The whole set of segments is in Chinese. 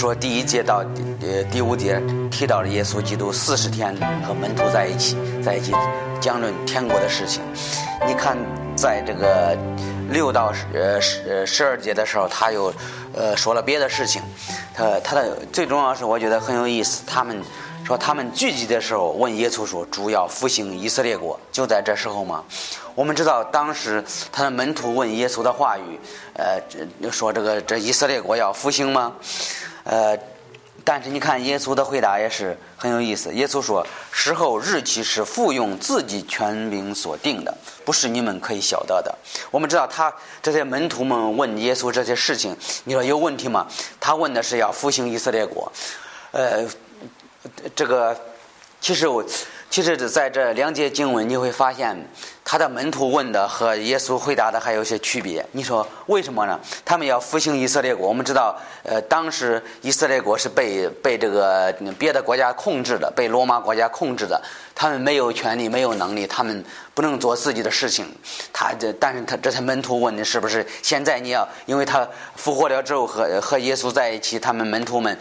说第一节到呃第五节提到了耶稣基督四十天和门徒在一起，在一起讲论天国的事情。你看，在这个六到十呃十十二节的时候，他又呃说了别的事情。他他的最重要是，我觉得很有意思。他们说他们聚集的时候问耶稣说：“主要复兴以色列国，就在这时候吗？”我们知道当时他的门徒问耶稣的话语，呃，说这个这以色列国要复兴吗？呃，但是你看耶稣的回答也是很有意思。耶稣说：“时候日期是父用自己权柄所定的，不是你们可以晓得的。”我们知道他这些门徒们问耶稣这些事情，你说有问题吗？他问的是要复兴以色列国，呃，这个其实我。其实，在这两节经文，你会发现他的门徒问的和耶稣回答的还有些区别。你说为什么呢？他们要复兴以色列国。我们知道，呃，当时以色列国是被被这个别的国家控制的，被罗马国家控制的。他们没有权利，没有能力，他们不能做自己的事情。他这，但是他这些门徒问的是不是现在你要，因为他复活了之后和和耶稣在一起，他们门徒们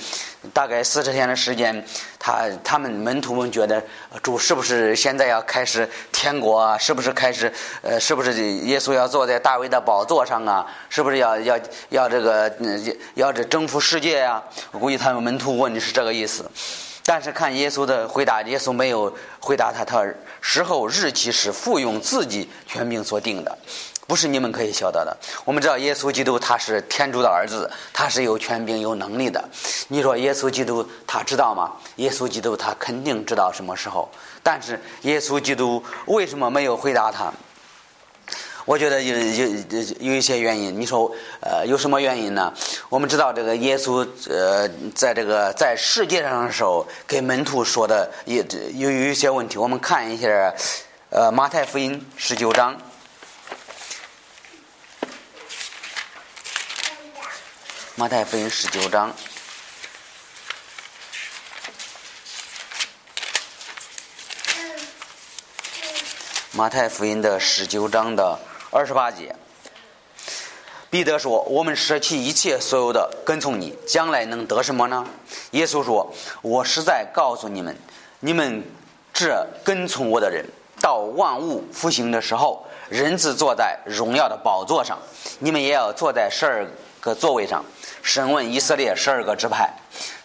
大概四十天的时间，他他们门徒们觉得主是不是现在要开始天国啊？是不是开始呃？是不是耶稣要坐在大卫的宝座上啊？是不是要要要这个要这征服世界呀？我估计他们门徒问的是这个意思。但是看耶稣的回答，耶稣没有回答他，他时候日期是父用自己权柄所定的，不是你们可以晓得的。我们知道耶稣基督他是天主的儿子，他是有权柄有能力的。你说耶稣基督他知道吗？耶稣基督他肯定知道什么时候，但是耶稣基督为什么没有回答他？我觉得有有有一些原因。你说，呃，有什么原因呢？我们知道，这个耶稣，呃，在这个在世界上的时候，给门徒说的也有有一些问题。我们看一下，呃，马太福音十九章，马太福音十九章，马太福音的十九章的。二十八节，彼得说：“我们舍弃一切所有的，跟从你，将来能得什么呢？”耶稣说：“我实在告诉你们，你们这跟从我的人，到万物复兴的时候，人子坐在荣耀的宝座上，你们也要坐在十二个座位上，审问以色列十二个支派。”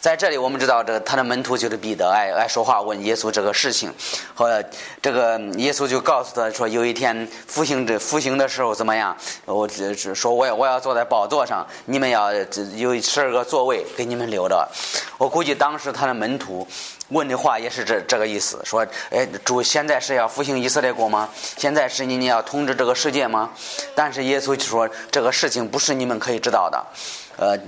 在这里，我们知道，这他的门徒就是彼得，爱爱说话，问耶稣这个事情。和这个耶稣就告诉他说，有一天复兴这复兴的时候怎么样？我只只说我要我要坐在宝座上，你们要有十二个座位给你们留着。我估计当时他的门徒问的话也是这这个意思，说，哎，主现在是要复兴以色列国吗？现在是你你要统治这个世界吗？但是耶稣就说，这个事情不是你们可以知道的。呃，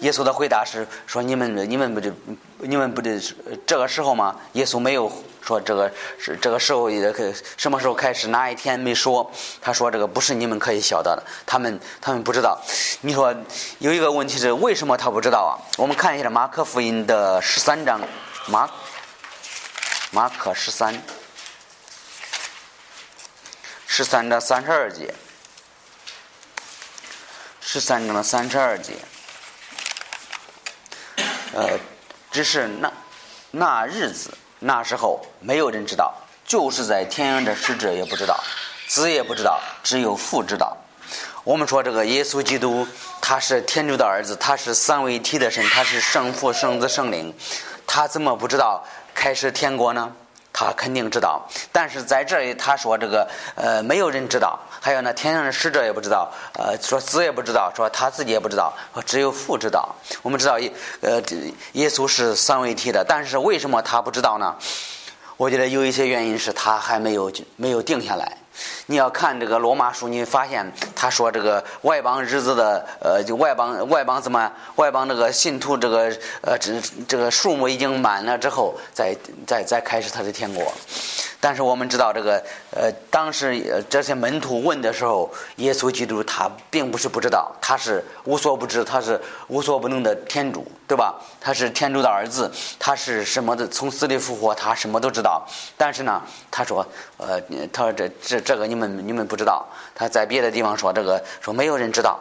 耶稣的回答是说：“你们，你们不就，你们不得这个时候吗？”耶稣没有说这个是这个时候也可什么时候开始哪一天没说。他说：“这个不是你们可以晓得的，他们他们不知道。”你说有一个问题是为什么他不知道啊？我们看一下马可福音的十三章，马马可十三十三章三十二节。十三章的三十二节，呃，只是那那日子那时候没有人知道，就是在天上的使者也不知道，子也不知道，只有父知道。我们说这个耶稣基督他是天主的儿子，他是三位一体的神，他是圣父、圣子、圣灵，他怎么不知道开始天国呢？他肯定知道，但是在这里他说这个呃没有人知道，还有呢天上的使者也不知道，呃说子也不知道，说他自己也不知道，只有父知道。我们知道耶呃耶稣是三位一体的，但是为什么他不知道呢？我觉得有一些原因是他还没有没有定下来。你要看这个罗马书，你发现他说这个外邦日子的呃，就外邦外邦怎么外邦这个信徒这个呃这这个数目已经满了之后，再再再开始他的天国。但是我们知道这个呃，当时这些门徒问的时候，耶稣基督他并不是不知道，他是无所不知，他是无所不能的天主，对吧？他是天主的儿子，他是什么的从死里复活，他什么都知道。但是呢，他说呃，他说这这这个你们你们不知道。他在别的地方说这个说没有人知道，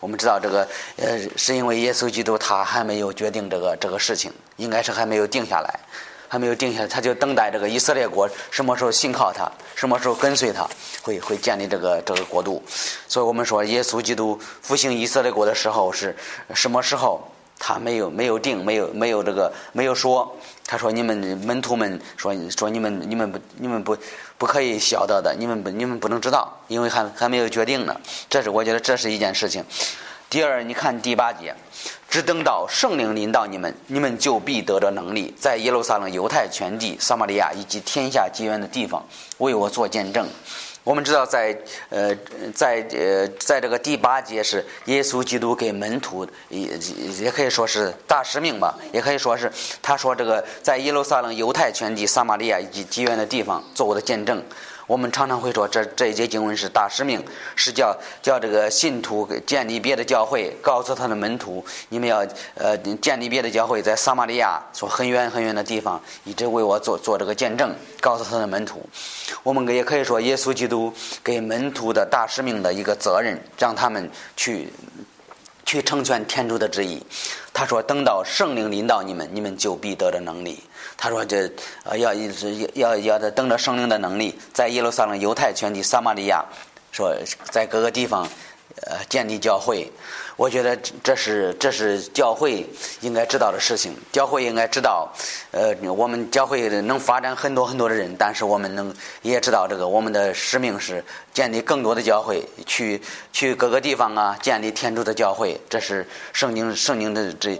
我们知道这个呃，是因为耶稣基督他还没有决定这个这个事情，应该是还没有定下来，还没有定下来，他就等待这个以色列国什么时候信靠他，什么时候跟随他，会会建立这个这个国度。所以我们说，耶稣基督复兴以色列国的时候是什么时候？他没有没有定，没有没有这个没有说。他说：“你们门徒们说说你们你们不你们不不可以晓得的，你们不你们不能知道，因为还还没有决定呢。这是我觉得这是一件事情。第二，你看第八节，只等到圣灵临到你们，你们就必得着能力，在耶路撒冷、犹太全地、撒玛利亚以及天下极远的地方，为我做见证。”我们知道，在呃，在呃，在这个第八节是耶稣基督给门徒也也可以说是大使命吧，也可以说是他说这个在耶路撒冷、犹太全地、撒玛利亚以及极远的地方做我的见证。我们常常会说，这这一节经文是大使命，是叫叫这个信徒建立别的教会，告诉他的门徒，你们要呃建立别的教会，在撒玛利亚，说很远很远的地方，一直为我做做这个见证，告诉他的门徒。我们也可以说，耶稣基督给门徒的大使命的一个责任，让他们去去成全天主的旨意。他说，等到圣灵临到你们，你们就必得的能力。他说：“这呃，要一直要要的等着圣灵的能力，在耶路撒冷、犹太全体、撒玛利亚，说在各个地方。”呃，建立教会，我觉得这是这是教会应该知道的事情。教会应该知道，呃，我们教会能发展很多很多的人，但是我们能也知道这个我们的使命是建立更多的教会，去去各个地方啊，建立天主的教会。这是圣经圣经的这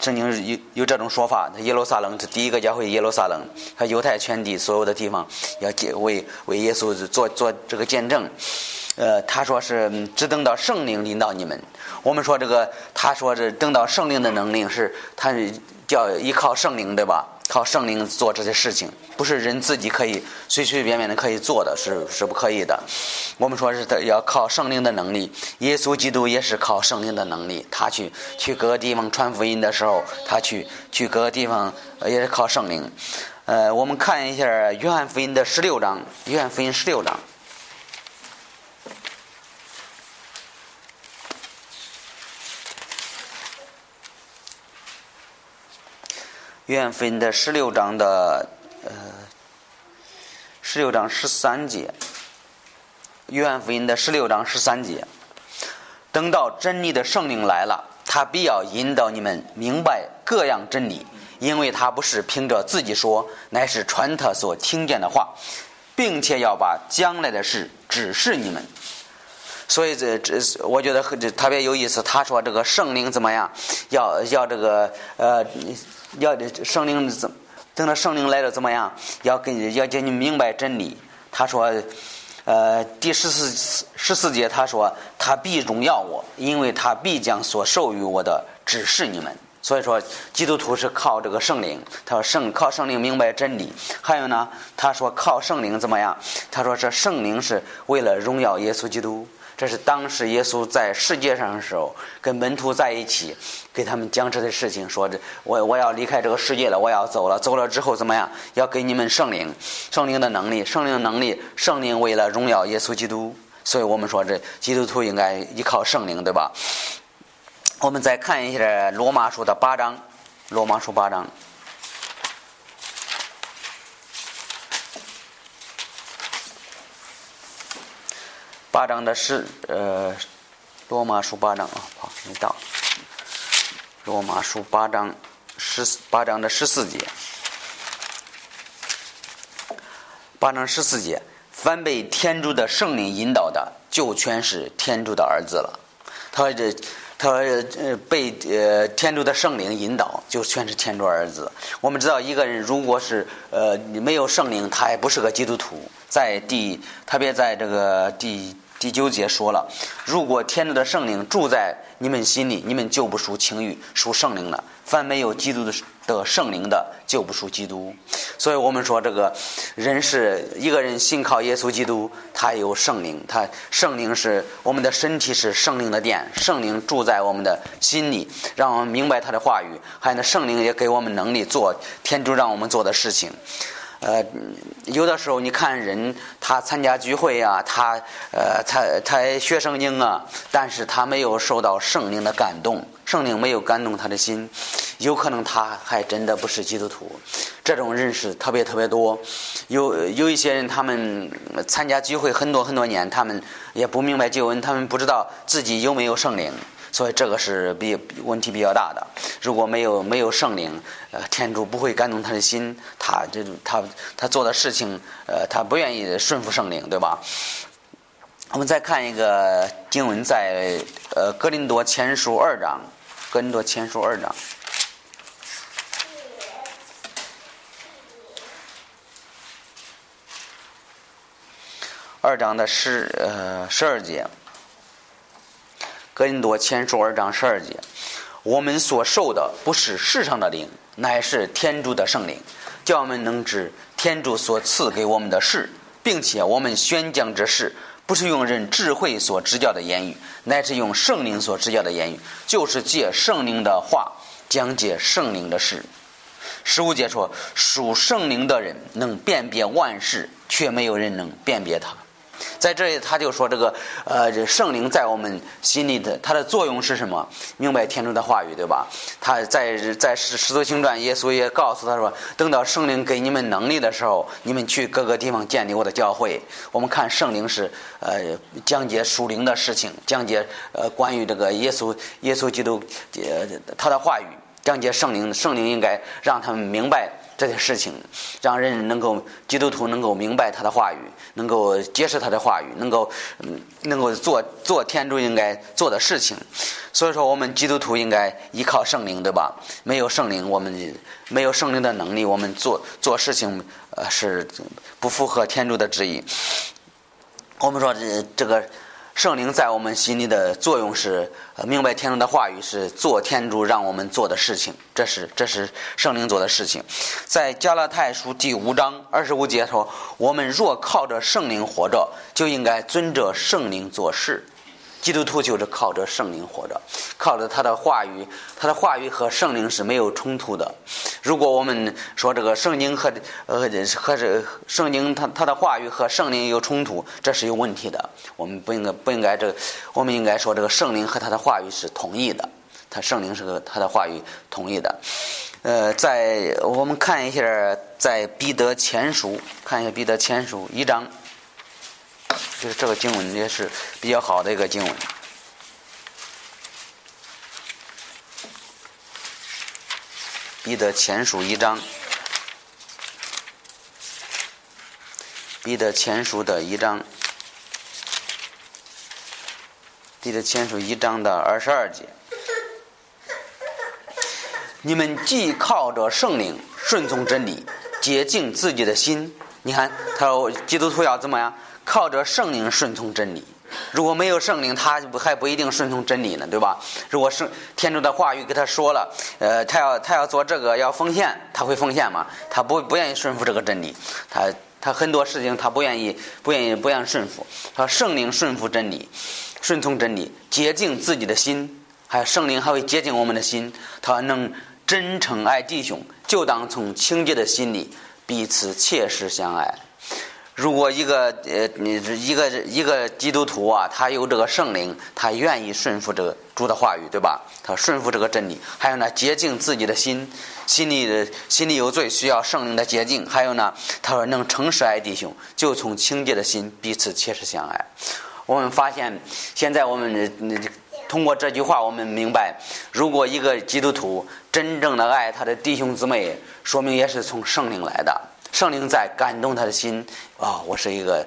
圣经有有这种说法。耶路撒冷是第一个教会，耶路撒冷和犹太全地所有的地方要为为耶稣做做这个见证。呃，他说是只等到圣灵领导你们。我们说这个，他说是等到圣灵的能力，是他叫依靠圣灵，对吧？靠圣灵做这些事情，不是人自己可以随随便便的可以做的，是是不可以的。我们说是要靠圣灵的能力。耶稣基督也是靠圣灵的能力，他去去各个地方传福音的时候，他去去各个地方也是靠圣灵。呃，我们看一下约翰福音的十六章，约翰福音十六章。约翰福音的十六章的呃，十六章十三节。约翰福音的十六章十三节，等到真理的圣灵来了，他必要引导你们明白各样真理，因为他不是凭着自己说，乃是传他所听见的话，并且要把将来的事指示你们。所以这这，我觉得很特别有意思。他说这个圣灵怎么样？要要这个呃。要的圣灵怎等到圣灵来了怎么样？要跟要叫你明白真理。他说，呃，第十四十四节他说，他必荣耀我，因为他必将所授予我的指示你们。所以说，基督徒是靠这个圣灵。他说圣靠圣灵明白真理。还有呢，他说靠圣灵怎么样？他说这圣灵是为了荣耀耶稣基督。这是当时耶稣在世界上的时候，跟门徒在一起，给他们讲这些事情，说：“这我我要离开这个世界了，我要走了。走了之后怎么样？要给你们圣灵，圣灵的能力，圣灵能力，圣灵为了荣耀耶稣基督。所以我们说，这基督徒应该依靠圣灵，对吧？我们再看一下罗马书的八章，罗马书八章。”八章的十，呃，罗马书八章啊，好，没到。罗马书八章十八章的十四节，八章十四节，凡被天主的圣灵引导的，就全是天主的儿子了。他这，他呃，被呃天主的圣灵引导，就全是天主儿子。我们知道，一个人如果是呃没有圣灵，他也不是个基督徒。在第，特别在这个第。第九节说了，如果天主的圣灵住在你们心里，你们就不属情欲，属圣灵了。凡没有基督的的圣灵的，就不属基督。所以我们说，这个人是一个人信靠耶稣基督，他有圣灵，他圣灵是我们的身体是圣灵的殿，圣灵住在我们的心里，让我们明白他的话语，还有那圣灵也给我们能力做天主让我们做的事情。呃，有的时候你看人，他参加聚会啊，他呃，他他学圣经啊，但是他没有受到圣灵的感动，圣灵没有感动他的心，有可能他还真的不是基督徒。这种人是特别特别多，有有一些人，他们参加聚会很多很多年，他们也不明白救恩，他们不知道自己有没有圣灵。所以这个是比问题比较大的。如果没有没有圣灵，呃，天主不会感动他的心，他这他他做的事情，呃，他不愿意顺服圣灵，对吧？我们再看一个经文，在呃《格林多前书》二章，《格林多前书》二章，二章的十呃十二节。格林多前书二章十二节，我们所受的不是世上的灵，乃是天主的圣灵，叫我们能知天主所赐给我们的事，并且我们宣讲这事，不是用人智慧所指教的言语，乃是用圣灵所指教的言语，就是借圣灵的话讲解圣灵的事。十五节说，属圣灵的人能辨别万事，却没有人能辨别他。在这里，他就说这个，呃，圣灵在我们心里的，它的作用是什么？明白天主的话语，对吧？他在在使使徒行传，耶稣也告诉他说，等到圣灵给你们能力的时候，你们去各个地方建立我的教会。我们看圣灵是，呃，讲解属灵的事情，讲解呃关于这个耶稣耶稣基督，呃，他的话语，讲解圣灵，圣灵应该让他们明白。这些事情，让人能够基督徒能够明白他的话语，能够接受他的话语，能够嗯，能够做做天主应该做的事情。所以说，我们基督徒应该依靠圣灵，对吧？没有圣灵，我们没有圣灵的能力，我们做做事情呃是不符合天主的旨意。我们说这这个。圣灵在我们心里的作用是，明白天主的话语是做天主让我们做的事情，这是这是圣灵做的事情。在加拉太书第五章二十五节说：“我们若靠着圣灵活着，就应该遵着圣灵做事。”基督徒就是靠着圣灵活着，靠着他的话语，他的话语和圣灵是没有冲突的。如果我们说这个圣经和呃和这圣经，他他的话语和圣灵有冲突，这是有问题的。我们不应该不应该这，我们应该说这个圣灵和他的话语是同意的，他圣灵是和他的话语同意的。呃，在我们看一下，在彼得前书，看一下彼得前书一章。就是这个经文也是比较好的一个经文，《彼得前书》一章，《彼得前书》的一章，《彼得前书》一章的二十二节，你们既靠着圣灵顺从真理，洁净自己的心。你看，他说基督徒要怎么样？靠着圣灵顺从真理，如果没有圣灵，他还不一定顺从真理呢，对吧？如果圣天主的话语给他说了，呃，他要他要做这个要奉献，他会奉献吗？他不不愿意顺服这个真理，他他很多事情他不愿意不愿意不愿意顺服。他圣灵顺服真理，顺从真理，洁净自己的心，还有圣灵还会洁净我们的心。他能真诚爱弟兄，就当从清洁的心里彼此切实相爱。如果一个呃，你一个一个基督徒啊，他有这个圣灵，他愿意顺服这个主的话语，对吧？他顺服这个真理。还有呢，洁净自己的心，心里的心里有罪，需要圣灵的洁净。还有呢，他说能诚实爱弟兄，就从清洁的心彼此切实相爱。我们发现，现在我们通过这句话，我们明白，如果一个基督徒真正的爱他的弟兄姊妹，说明也是从圣灵来的。圣灵在感动他的心啊！我是一个，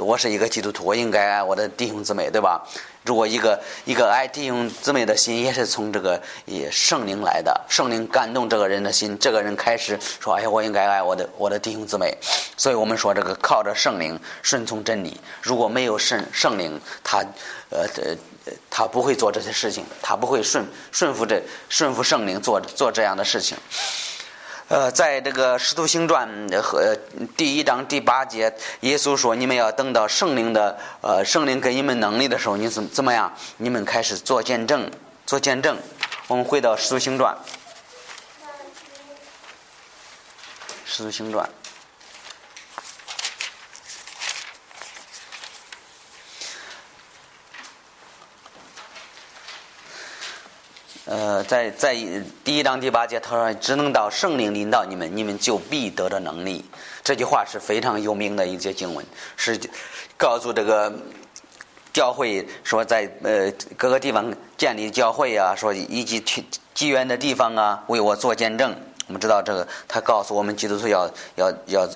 我是一个基督徒，我应该爱我的弟兄姊妹，对吧？如果一个一个爱弟兄姊妹的心，也是从这个圣灵来的，圣灵感动这个人的心，这个人开始说：“哎呀，我应该爱我的我的弟兄姊妹。”所以我们说，这个靠着圣灵顺从真理。如果没有圣圣灵，他呃呃，他不会做这些事情，他不会顺顺服这顺服圣灵做做这样的事情。呃，在这个《使徒行传》和第一章第八节，耶稣说：“你们要等到圣灵的呃圣灵给你们能力的时候，你怎怎么样？你们开始做见证，做见证。”我们回到《使徒行传》，《使徒行传》呃，在在第一章第八节，他说：“只能到圣灵领导你们，你们就必得着能力。”这句话是非常有名的一节经文，是告诉这个教会说，在呃各个地方建立教会啊，说以及去机缘的地方啊，为我做见证。我们知道这个，他告诉我们基督徒要要要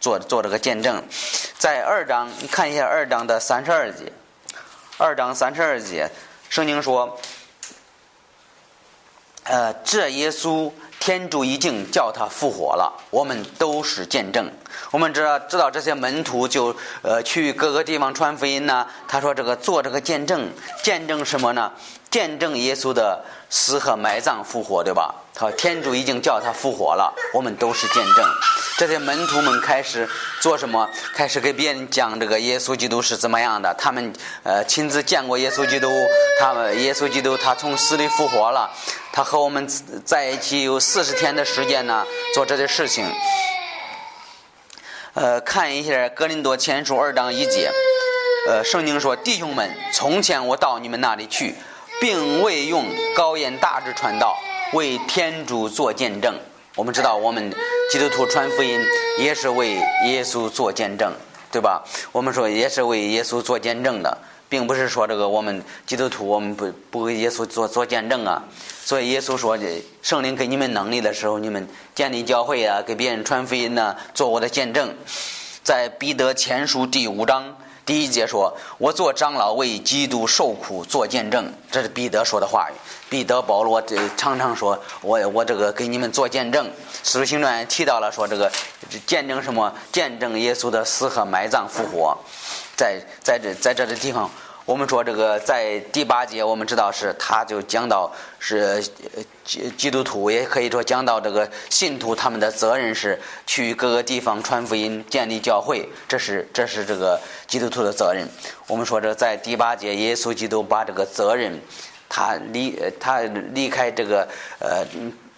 做做这个见证。在二章，你看一下二章的三十二节，二章三十二节，圣经说。呃，这耶稣天主已经叫他复活了，我们都是见证。我们知道，知道这些门徒就呃去各个地方传福音呢。他说这个做这个见证，见证什么呢？见证耶稣的死和埋葬复活，对吧？好，天主已经叫他复活了，我们都是见证。这些门徒们开始做什么？开始给别人讲这个耶稣基督是怎么样的？他们呃亲自见过耶稣基督，他们耶稣基督他从死里复活了，他和我们在一起有四十天的时间呢，做这些事情。呃，看一下格林多前书二章一节，呃，圣经说：“弟兄们，从前我到你们那里去，并未用高言大志传道，为天主做见证。”我们知道，我们基督徒传福音也是为耶稣做见证，对吧？我们说也是为耶稣做见证的，并不是说这个我们基督徒我们不不为耶稣做做见证啊。所以耶稣说，圣灵给你们能力的时候，你们建立教会啊，给别人传福音呢，做我的见证。在彼得前书第五章。第一节说：“我做长老为基督受苦做见证。”这是彼得说的话。彼得、保罗这常常说：“我我这个给你们做见证。”使徒行传提到了说：“这个见证什么？见证耶稣的死和埋葬复活。”在在这在这的地方。我们说这个在第八节，我们知道是他就讲到是基基督徒，也可以说讲到这个信徒他们的责任是去各个地方传福音、建立教会，这是这是这个基督徒的责任。我们说这在第八节，耶稣基督把这个责任，他离他离开这个呃，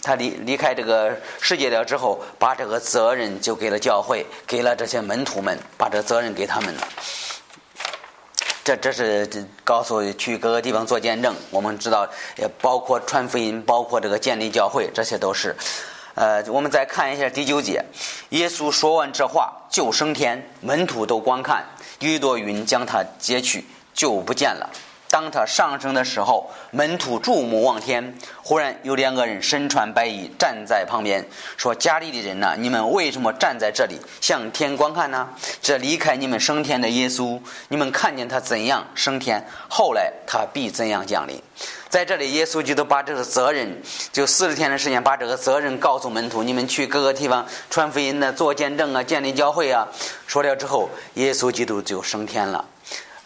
他离离开这个世界了之后，把这个责任就给了教会，给了这些门徒们，把这责任给他们了。这这是告诉去各个地方做见证，我们知道也包括传福音，包括这个建立教会，这些都是。呃，我们再看一下第九节，耶稣说完这话就升天，门徒都观看，一朵云将他接去，就不见了。当他上升的时候，门徒注目望天，忽然有两个人身穿白衣站在旁边，说：“家里的人呐，你们为什么站在这里向天观看呢？这离开你们升天的耶稣，你们看见他怎样升天，后来他必怎样降临？在这里，耶稣基督把这个责任，就四十天的时间，把这个责任告诉门徒：你们去各个地方传福音呢，做见证啊，建立教会啊。说了之后，耶稣基督就升天了。”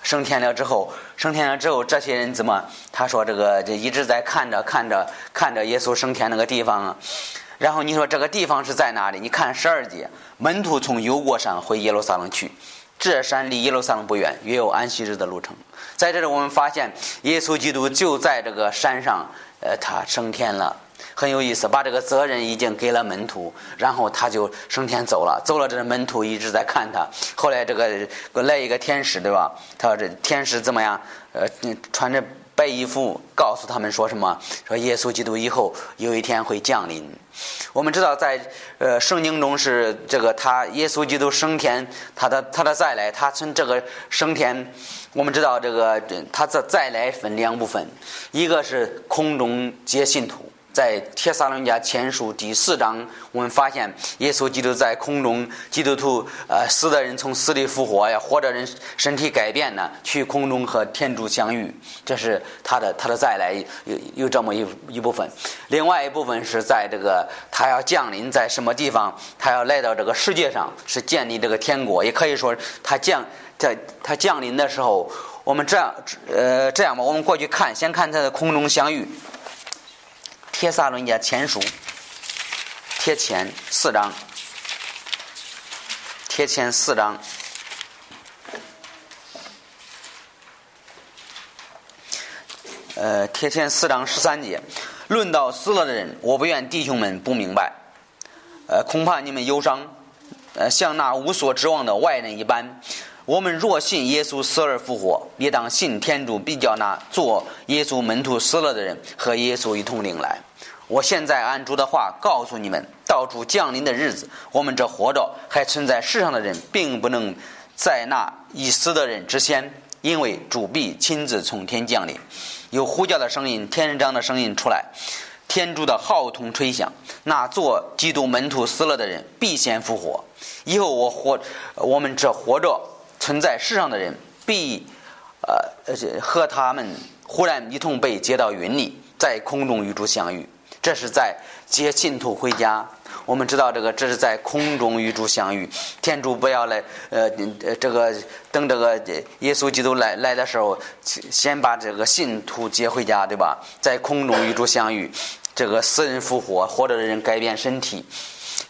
升天了之后，升天了之后，这些人怎么？他说这个就一直在看着看着看着耶稣升天那个地方啊。然后你说这个地方是在哪里？你看十二节，门徒从油锅山回耶路撒冷去，这山离耶路撒冷不远，约有安息日的路程。在这里我们发现，耶稣基督就在这个山上，呃，他升天了。很有意思，把这个责任已经给了门徒，然后他就升天走了。走了，这门徒一直在看他。后来这个来一个天使，对吧？他说这天使怎么样？呃，穿着白衣服，告诉他们说什么？说耶稣基督以后有一天会降临。我们知道，在呃圣经中是这个他耶稣基督升天，他的他的再来，他从这个升天，我们知道这个他的再来分两部分，一个是空中接信徒。在帖撒罗尼迦前书第四章，我们发现耶稣基督在空中，基督徒呃死的人从死里复活呀，活着人身体改变呢，去空中和天主相遇，这是他的他的再来有有这么一一部分。另外一部分是在这个他要降临在什么地方，他要来到这个世界上，是建立这个天国，也可以说他降在他降临的时候，我们这样呃这样吧，我们过去看，先看他的空中相遇。帖撒罗尼迦前书，贴前四章，贴前四章，呃，贴前四章十三节，论到死了的人，我不愿弟兄们不明白，呃，恐怕你们忧伤，呃，像那无所指望的外人一般。我们若信耶稣死而复活，也当信天主必叫那做耶稣门徒死了的人和耶稣一同领来。我现在按主的话告诉你们，到主降临的日子，我们这活着还存在世上的人，并不能在那已死的人之先，因为主必亲自从天降临，有呼叫的声音、天上的声音出来。天主的号筒吹响，那做基督门徒死了的人必先复活。以后我活，我们这活着存在世上的人必，呃，和他们忽然一同被接到云里，在空中与主相遇。这是在接信徒回家。我们知道这个，这是在空中与主相遇。天主不要来，呃，这个等这个耶稣基督来来的时候，先把这个信徒接回家，对吧？在空中与主相遇。这个死人复活，活着的人改变身体，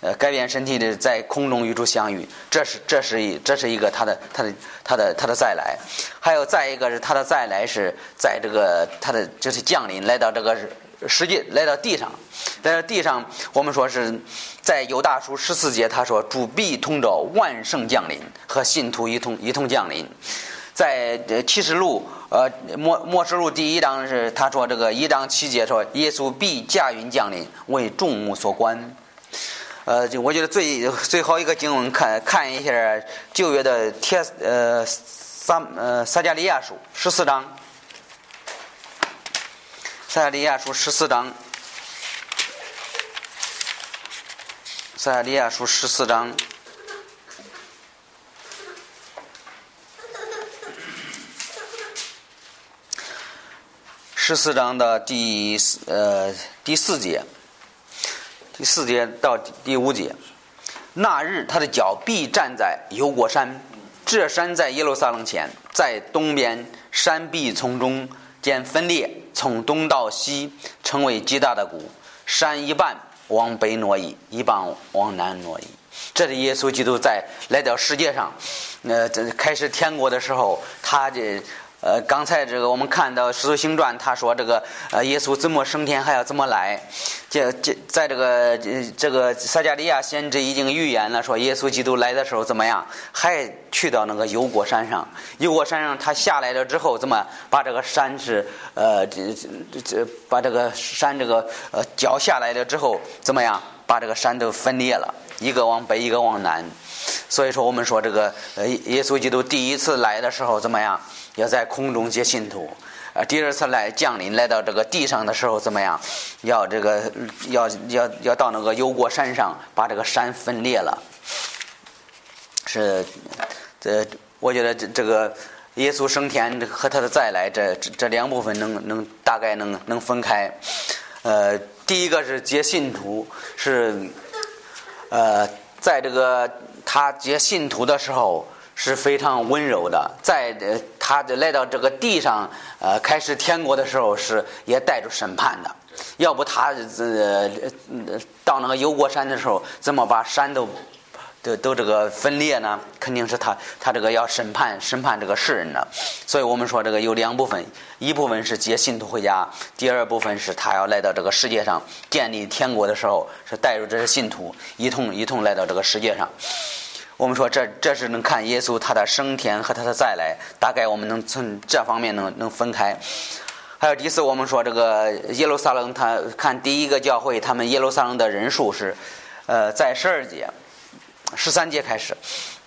呃，改变身体的在空中与主相遇，这是这是一这是一个他的他的他的他的再来，还有再一个是他的再来是在这个他的就是降临来到这个实际来到地上，在地上我们说是在犹大书十四节他说主必同着万圣降临和信徒一同一同降临。在启示录，呃，末末世录第一章是他说这个一章七节说耶稣必驾云降临，为众目所观。呃，就我觉得最最好一个经文看看一下旧约的帖呃撒呃撒加利亚书十四章，撒利亚书十四章，撒利亚书十四章。十四章的第四呃第四节，第四节到第五节，那日他的脚必站在犹国山，这山在耶路撒冷前，在东边，山壁从中见分裂，从东到西成为极大的谷，山一半往北挪移，一半往南挪移。这里耶稣基督在来到世界上，呃，这开始天国的时候，他的。呃，刚才这个我们看到《使徒行传》，他说这个呃，耶稣怎么升天，还要怎么来？这这，在这个这个撒加利亚先知已经预言了，说耶稣基督来的时候怎么样？还去到那个油锅山上，油锅山上他下来了之后，怎么把这个山是呃这这这把这个山这个呃脚下来了之后，怎么样？把这个山都分裂了，一个往北，一个往南。所以说，我们说这个呃，耶稣基督第一次来的时候怎么样？要在空中接信徒，呃，第二次来降临来到这个地上的时候怎么样？要这个要要要到那个油锅山上把这个山分裂了。是，这我觉得这这个耶稣升天和他的再来这这两部分能能大概能能分开。呃，第一个是接信徒，是呃，在这个他接信徒的时候。是非常温柔的，在呃，他来到这个地上，呃，开始天国的时候是也带着审判的。要不他呃到那个油锅山的时候，怎么把山都都都这个分裂呢？肯定是他他这个要审判审判这个世人的。所以我们说这个有两部分，一部分是接信徒回家，第二部分是他要来到这个世界上建立天国的时候，是带着这些信徒一同一同来到这个世界上。我们说这这是能看耶稣他的升天和他的再来，大概我们能从这方面能能分开。还有第四，我们说这个耶路撒冷，他看第一个教会，他们耶路撒冷的人数是，呃，在十二节、十三节开始，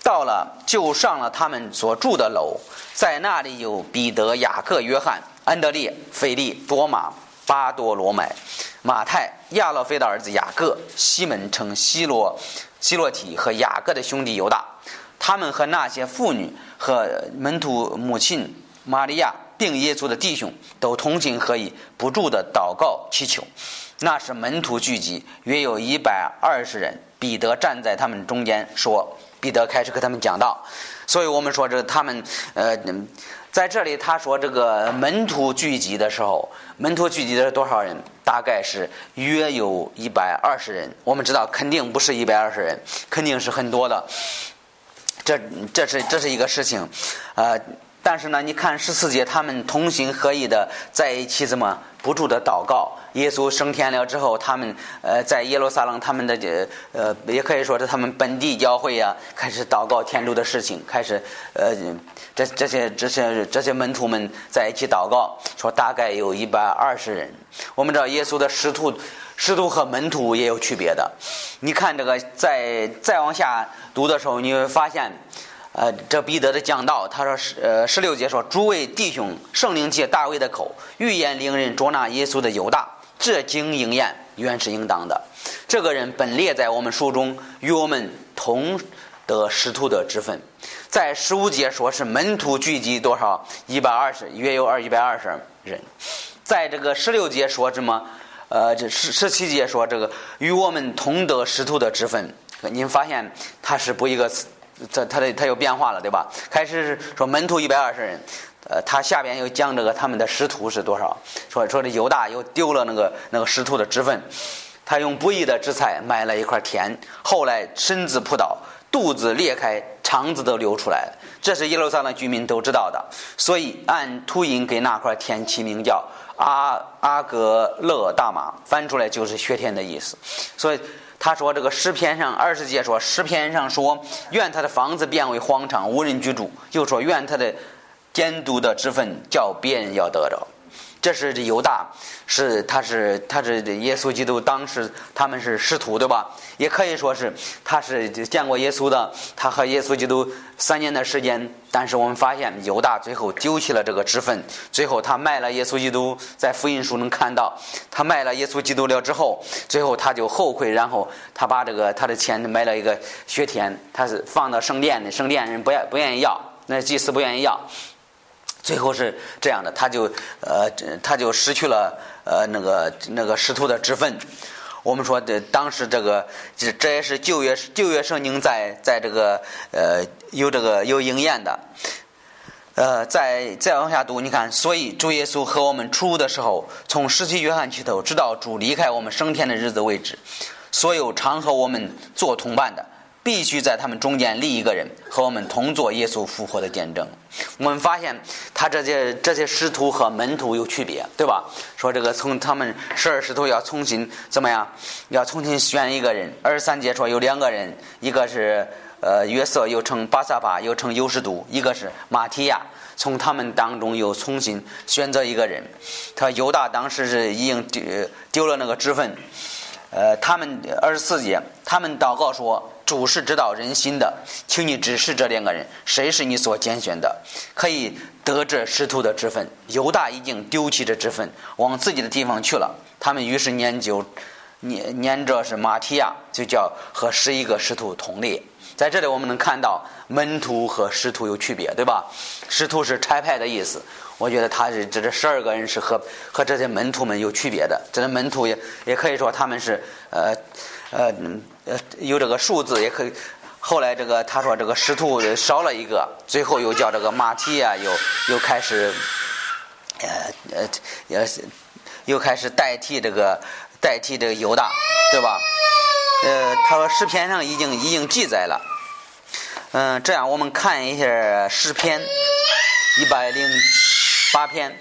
到了就上了他们所住的楼，在那里有彼得、雅各、约翰、安德烈、腓利、多马、巴多罗买、马太、亚勒菲的儿子雅各、西门称西罗。希洛提和雅各的兄弟犹大，他们和那些妇女和门徒母亲玛利亚，并耶稣的弟兄，都同心合意，不住的祷告祈求。那时门徒聚集，约有一百二十人。彼得站在他们中间说：“彼得开始和他们讲道。”所以我们说，这他们呃，在这里他说这个门徒聚集的时候，门徒聚集的是多少人？大概是约有一百二十人。我们知道，肯定不是一百二十人，肯定是很多的。这这是这是一个事情，呃，但是呢，你看十四节，他们同心合意的在一起，怎么不住的祷告，耶稣升天了之后，他们呃在耶路撒冷，他们的这呃也可以说是他们本地教会呀，开始祷告天主的事情，开始呃这这些这些这些门徒们在一起祷告，说大概有一百二十人。我们知道耶稣的师徒师徒和门徒也有区别的。你看这个再再往下读的时候，你会发现。呃，这彼得的讲道，他说十呃十六节说，诸位弟兄，圣灵借大卫的口预言令人捉拿耶稣的犹大，这经应验原是应当的。这个人本列在我们书中，与我们同得使徒的之分。在十五节说是门徒聚集多少？一百二十，约有二一百二十人。在这个十六节说什么？呃，这十十七节说这个与我们同得使徒的之分。您发现他是不一个词。这他的他有变化了，对吧？开始是说门徒一百二十人，呃，他下边又讲这个他们的师徒是多少？说说这犹大又丢了那个那个师徒的职分，他用不义的之财买了一块田，后来身子扑倒，肚子裂开，肠子都流出来了。这是耶路撒冷居民都知道的，所以按图音给那块田起名叫阿阿格勒大马，翻出来就是薛天的意思，所以。他说：“这个诗篇上二十节说，诗篇上说，愿他的房子变为荒场，无人居住。又说，愿他的监督的之分叫别人要得着。”这是犹大，是他是他是耶稣基督当时他们是师徒对吧？也可以说是他是见过耶稣的，他和耶稣基督三年的时间。但是我们发现犹大最后丢弃了这个职分，最后他卖了耶稣基督，在福音书能看到他卖了耶稣基督了之后，最后他就后悔，然后他把这个他的钱买了一个血田，他是放到圣殿的，圣殿人不愿不愿意要，那祭司不愿意要。最后是这样的，他就呃，他就失去了呃那个那个师徒的职分。我们说的当时这个，这这也是旧约旧约圣经在在这个呃有这个有应验的。呃，再再往下读，你看，所以主耶稣和我们出的时候，从十七约翰起头，直到主离开我们升天的日子为止，所有常和我们做同伴的。必须在他们中间立一个人，和我们同做耶稣复活的见证。我们发现他这些这些师徒和门徒有区别，对吧？说这个从他们十二师徒要重新怎么样？要重新选一个人。二十三节说有两个人，一个是呃约瑟，又称巴萨巴，又称优士都；一个是马提亚。从他们当中又重新选择一个人。他犹大当时是已经丢丢了那个职分。呃，他们二十四节，他们祷告说。主是知道人心的，请你指示这两个人，谁是你所拣选的，可以得这师徒的之分。犹大已经丢弃这之分，往自己的地方去了。他们于是念就念念着是马提亚，就叫和十一个师徒同列。在这里我们能看到门徒和师徒有区别，对吧？师徒是差派的意思。我觉得他是这这十二个人是和和这些门徒们有区别的。这些门徒也也可以说他们是呃。呃，呃，有这个数字也可以。后来这个他说这个师徒少了一个，最后又叫这个马蹄啊，又又开始，呃呃，也又开始代替这个代替这个犹大，对吧？呃，他说诗篇上已经已经记载了。嗯，这样我们看一下诗篇一百零八篇。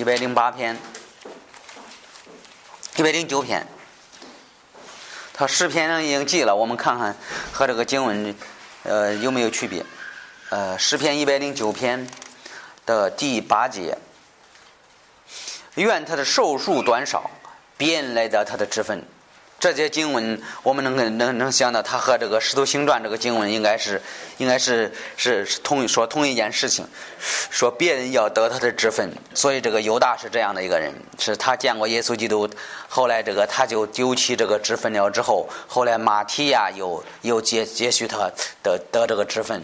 一百零八篇，一百零九篇，他诗篇上已经记了，我们看看和这个经文，呃，有没有区别？呃，诗篇一百零九篇的第八节，愿他的寿数短少，别来得他的之分。这些经文，我们能能能想到，它和这个《使徒行传》这个经文应该是，应该是是同说同一件事情，说别人要得他的职分，所以这个犹大是这样的一个人，是他见过耶稣基督，后来这个他就丢弃这个职分了之后，后来马提亚又又接接续他得得这个职分。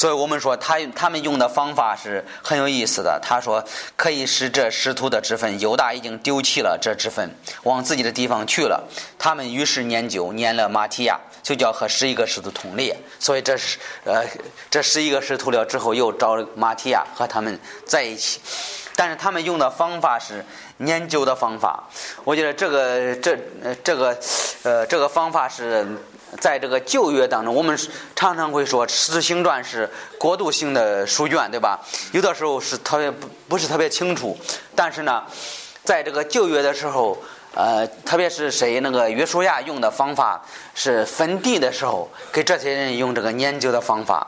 所以我们说，他他们用的方法是很有意思的。他说，可以使这师徒的之分，犹大已经丢弃了这之分，往自己的地方去了。他们于是念旧，念了马提亚，就叫和十一个师徒同列。所以这是呃，这十一个师徒了之后，又找马提亚和他们在一起。但是他们用的方法是研究的方法。我觉得这个这这个呃这个方法是在这个旧约当中，我们常常会说《使徒行传》是过渡性的书卷，对吧？有的时候是特别不不是特别清楚，但是呢，在这个旧约的时候。呃，特别是谁那个约书亚用的方法是分地的时候，给这些人用这个研究的方法。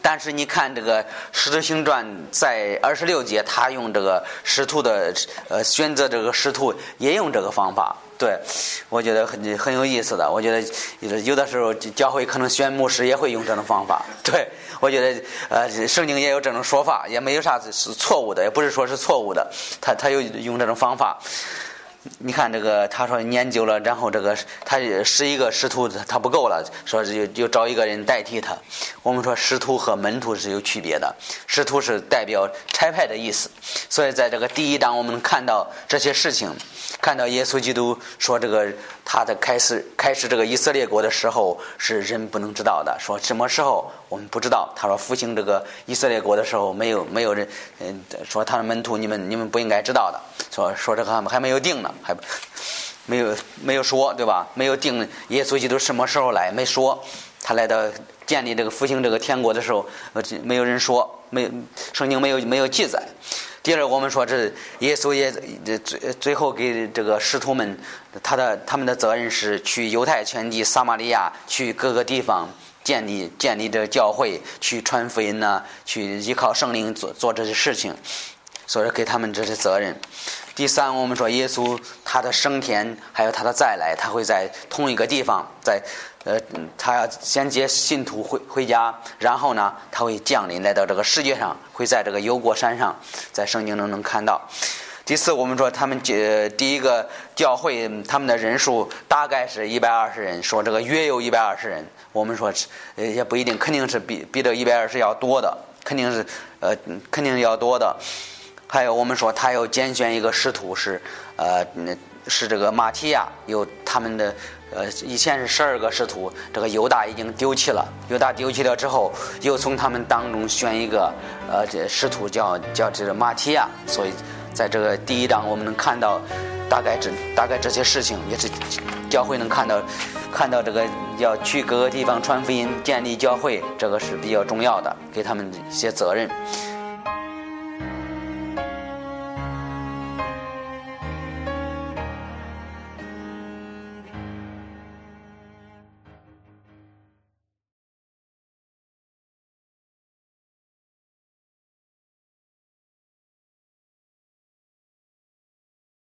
但是你看这个《使徒行传》在二十六节，他用这个师徒的呃选择这个师徒也用这个方法。对，我觉得很很有意思的。我觉得有的时候教会可能选牧师也会用这种方法。对，我觉得呃圣经也有这种说法，也没有啥是错误的，也不是说是错误的。他他有用这种方法。你看这个，他说研究了，然后这个他十一个师徒他不够了，说又又找一个人代替他。我们说师徒和门徒是有区别的，师徒是代表差派的意思，所以在这个第一章我们看到这些事情，看到耶稣基督说这个他的开始开始这个以色列国的时候是人不能知道的，说什么时候我们不知道。他说复兴这个以色列国的时候没有没有人嗯说他的门徒你们你们不应该知道的，说说这个还还没有定呢。还没有没有说对吧？没有定耶稣基督什么时候来？没说他来到建立这个复兴这个天国的时候，没有人说，没圣经没有没有记载。第二，我们说这耶稣也最最后给这个使徒们，他的他们的责任是去犹太全地、撒玛利亚，去各个地方建立建立这教会，去传福音呢，去依靠圣灵做做这些事情，所以给他们这些责任。第三，我们说耶稣他的升天，还有他的再来，他会在同一个地方，在呃，他要先接信徒回回家，然后呢，他会降临来到这个世界上，会在这个油锅山上，在圣经中能看到。第四，我们说他们呃第一个教会他们的人数大概是一百二十人，说这个约有一百二十人，我们说呃也不一定，肯定是比比这一百二十要多的，肯定是呃肯定要多的。还有，我们说他要拣选一个使徒，是呃，是这个马提亚，有他们的呃，以前是十二个使徒，这个犹大已经丢弃了，犹大丢弃了之后，又从他们当中选一个呃，这使徒叫叫这个马提亚，所以在这个第一章我们能看到大概这大概这些事情，也是教会能看到看到这个要去各个地方传福音、建立教会，这个是比较重要的，给他们一些责任。